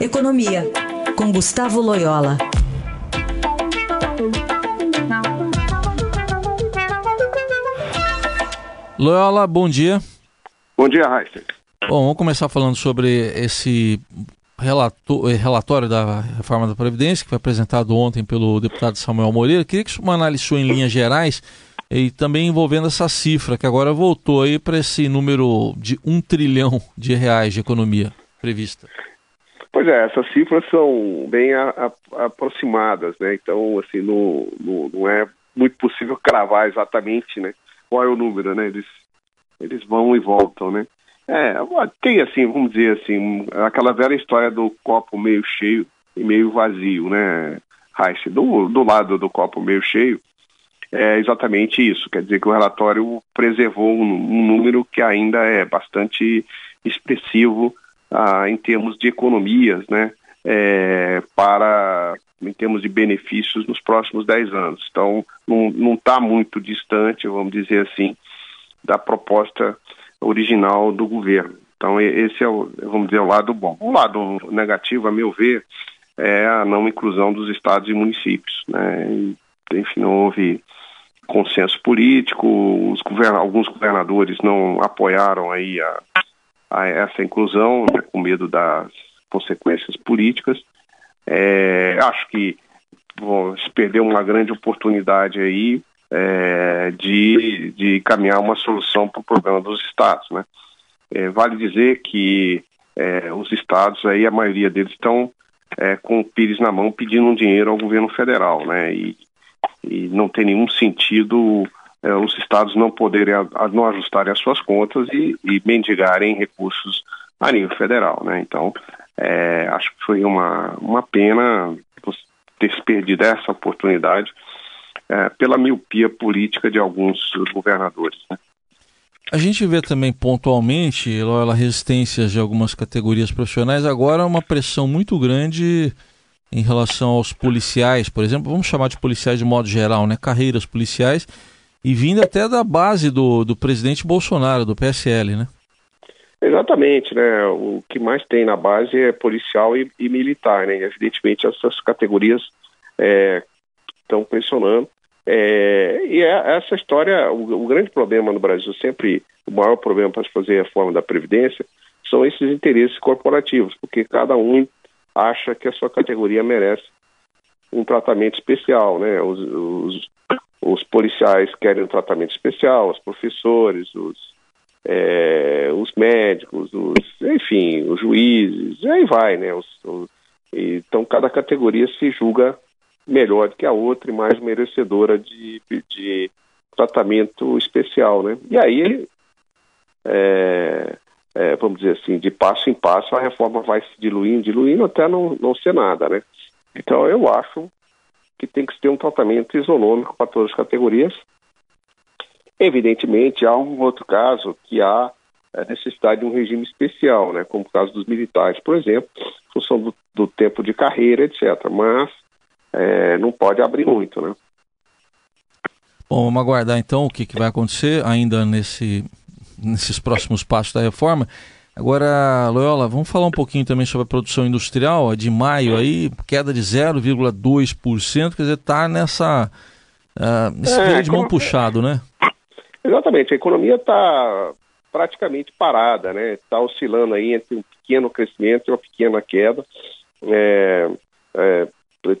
Economia, com Gustavo Loyola. Loyola, bom dia. Bom dia, Raíssa. Bom, vamos começar falando sobre esse relatório da reforma da Previdência, que foi apresentado ontem pelo deputado Samuel Moreira. Queria que uma análise sua em linhas gerais e também envolvendo essa cifra, que agora voltou aí para esse número de um trilhão de reais de economia prevista. Pois é, essas cifras são bem a, a, aproximadas, né? Então, assim, não, não, não, é muito possível cravar exatamente, né? Qual é o número, né? Eles, eles vão e voltam, né? É, tem assim, vamos dizer assim, aquela velha história do copo meio cheio e meio vazio, né, Reich? Do, do lado do copo meio cheio, é exatamente isso. Quer dizer que o relatório preservou um, um número que ainda é bastante expressivo ah, em termos de economias, né? É, para em termos de benefícios nos próximos 10 anos. Então, não está muito distante, vamos dizer assim, da proposta original do governo. Então, esse é o, vamos dizer, o lado bom. O lado negativo, a meu ver, é a não inclusão dos estados e municípios. Né? enfim, não houve consenso político, govern alguns governadores não apoiaram aí a, a essa inclusão, né, com medo das consequências políticas. É, acho que bom, se perdeu uma grande oportunidade aí é, de, de caminhar uma solução para o problema dos estados, né? É, vale dizer que é, os estados aí, a maioria deles estão é, com o pires na mão pedindo um dinheiro ao governo federal, né? E, e não tem nenhum sentido é, os estados não poderem a não ajustarem as suas contas e, e mendigarem recursos a nível federal, né? Então, é, acho que foi uma, uma pena ter se perdido essa oportunidade é, pela miopia política de alguns governadores. Né? A gente vê também pontualmente, Lola, resistências de algumas categorias profissionais, agora uma pressão muito grande em relação aos policiais, por exemplo, vamos chamar de policiais de modo geral, né? Carreiras policiais, e vindo até da base do, do presidente Bolsonaro, do PSL, né? Exatamente, né? O que mais tem na base é policial e, e militar, né? Evidentemente essas categorias estão é, pressionando é, e é, essa história, o, o, grande problema no Brasil, sempre o maior problema para se fazer a reforma da Previdência, são esses interesses corporativos, porque cada um acha que a sua categoria merece um tratamento especial, né? Os, os, os policiais querem um tratamento especial, os professores, os, é, os médicos, os, enfim, os juízes, e aí vai, né? Os, os, então cada categoria se julga melhor do que a outra e mais merecedora de, de tratamento especial, né? E aí, é, é, vamos dizer assim, de passo em passo, a reforma vai se diluindo, diluindo até não, não ser nada, né? Então, eu acho que tem que ter um tratamento isonômico para todas as categorias. Evidentemente, há um outro caso que há a necessidade de um regime especial, né? Como o caso dos militares, por exemplo, em função do, do tempo de carreira, etc. Mas é, não pode abrir muito, né? Bom, vamos aguardar então o que, que vai acontecer ainda nesse, nesses próximos passos da reforma. Agora, Loyola, vamos falar um pouquinho também sobre a produção industrial, de maio aí, queda de 0,2%, quer dizer, está nessa, uh, é, de mão puxado, né? Exatamente, a economia está praticamente parada, né? Está oscilando aí entre um pequeno crescimento e uma pequena queda. É, é,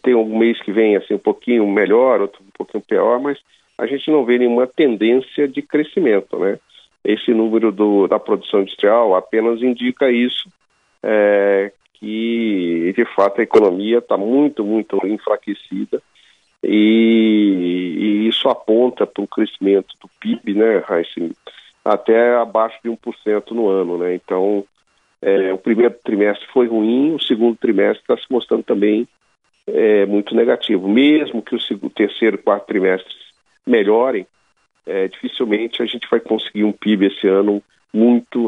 tem um mês que vem assim um pouquinho melhor, outro um pouquinho pior, mas a gente não vê nenhuma tendência de crescimento, né? Esse número do, da produção industrial apenas indica isso, é, que de fato a economia está muito, muito enfraquecida e, e isso aponta para o crescimento do PIB, né, até abaixo de 1% no ano, né? Então, é, o primeiro trimestre foi ruim, o segundo trimestre está se mostrando também é muito negativo. Mesmo que o, segundo, terceiro quarto trimestres melhorem, é, dificilmente a gente vai conseguir um PIB esse ano muito,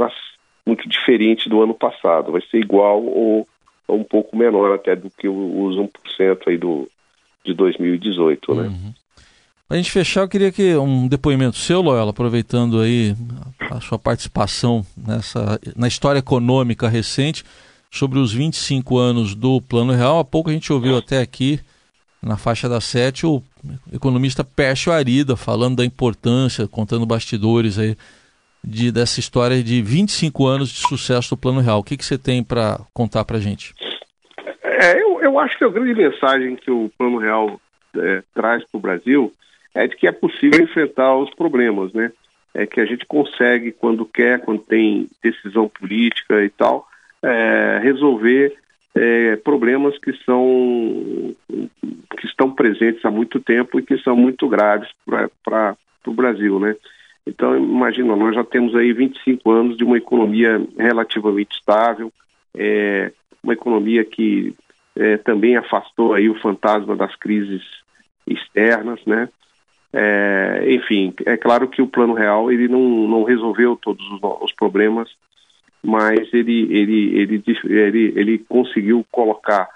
muito diferente do ano passado. Vai ser igual ou, ou um pouco menor até do que os 1% aí do, de 2018, né? Uhum. Para a gente fechar, eu queria que um depoimento seu, Loyola, aproveitando aí a sua participação nessa, na história econômica recente, sobre os 25 anos do Plano Real. Há pouco a gente ouviu até aqui, na faixa da sete, o economista Pércio Arida falando da importância, contando bastidores aí de, dessa história de 25 anos de sucesso do Plano Real. O que, que você tem para contar para a gente? É, eu, eu acho que a grande mensagem que o Plano Real é, traz para o Brasil é de que é possível enfrentar os problemas, né? É que a gente consegue, quando quer, quando tem decisão política e tal, é, resolver é, problemas que são presentes há muito tempo e que são muito graves para o Brasil, né? Então, imagina, nós já temos aí 25 anos de uma economia relativamente estável, é, uma economia que é, também afastou aí o fantasma das crises externas, né? É, enfim, é claro que o Plano Real ele não, não resolveu todos os, os problemas, mas ele, ele, ele, ele, ele conseguiu colocar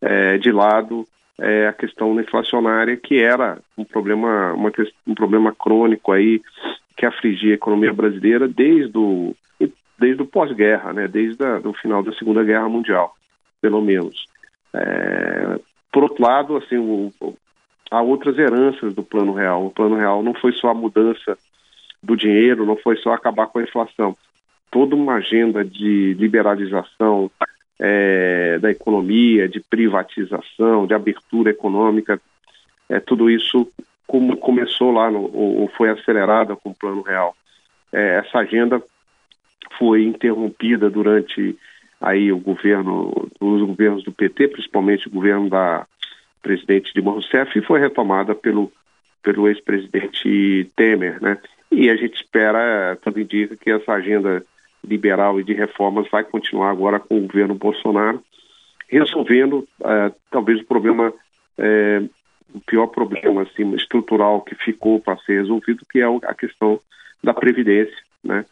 é, de lado é, a questão inflacionária, que era um problema, uma, um problema crônico aí que afligia a economia brasileira desde o, desde o pós-guerra, né, desde o final da Segunda Guerra Mundial, pelo menos. É, por outro lado, assim, o, há outras heranças do Plano Real. O Plano Real não foi só a mudança do dinheiro, não foi só acabar com a inflação. Toda uma agenda de liberalização é, da economia, de privatização, de abertura econômica, é, tudo isso como começou lá no, ou foi acelerada com o Plano Real. É, essa agenda foi interrompida durante aí o governo, os governos do PT, principalmente o governo da presidente Dilma Rousseff, e foi retomada pelo pelo ex-presidente Temer, né? E a gente espera, tudo indica que essa agenda liberal e de reformas vai continuar agora com o governo Bolsonaro, resolvendo uh, talvez o problema uh, o pior problema assim, estrutural que ficou para ser resolvido, que é a questão da Previdência. Né?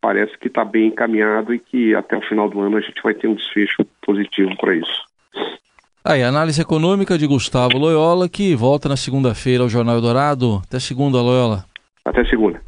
Parece que está bem encaminhado e que até o final do ano a gente vai ter um desfecho positivo para isso. Aí, análise econômica de Gustavo Loyola, que volta na segunda-feira ao Jornal Eldorado. Até segunda, Loyola. Até segunda.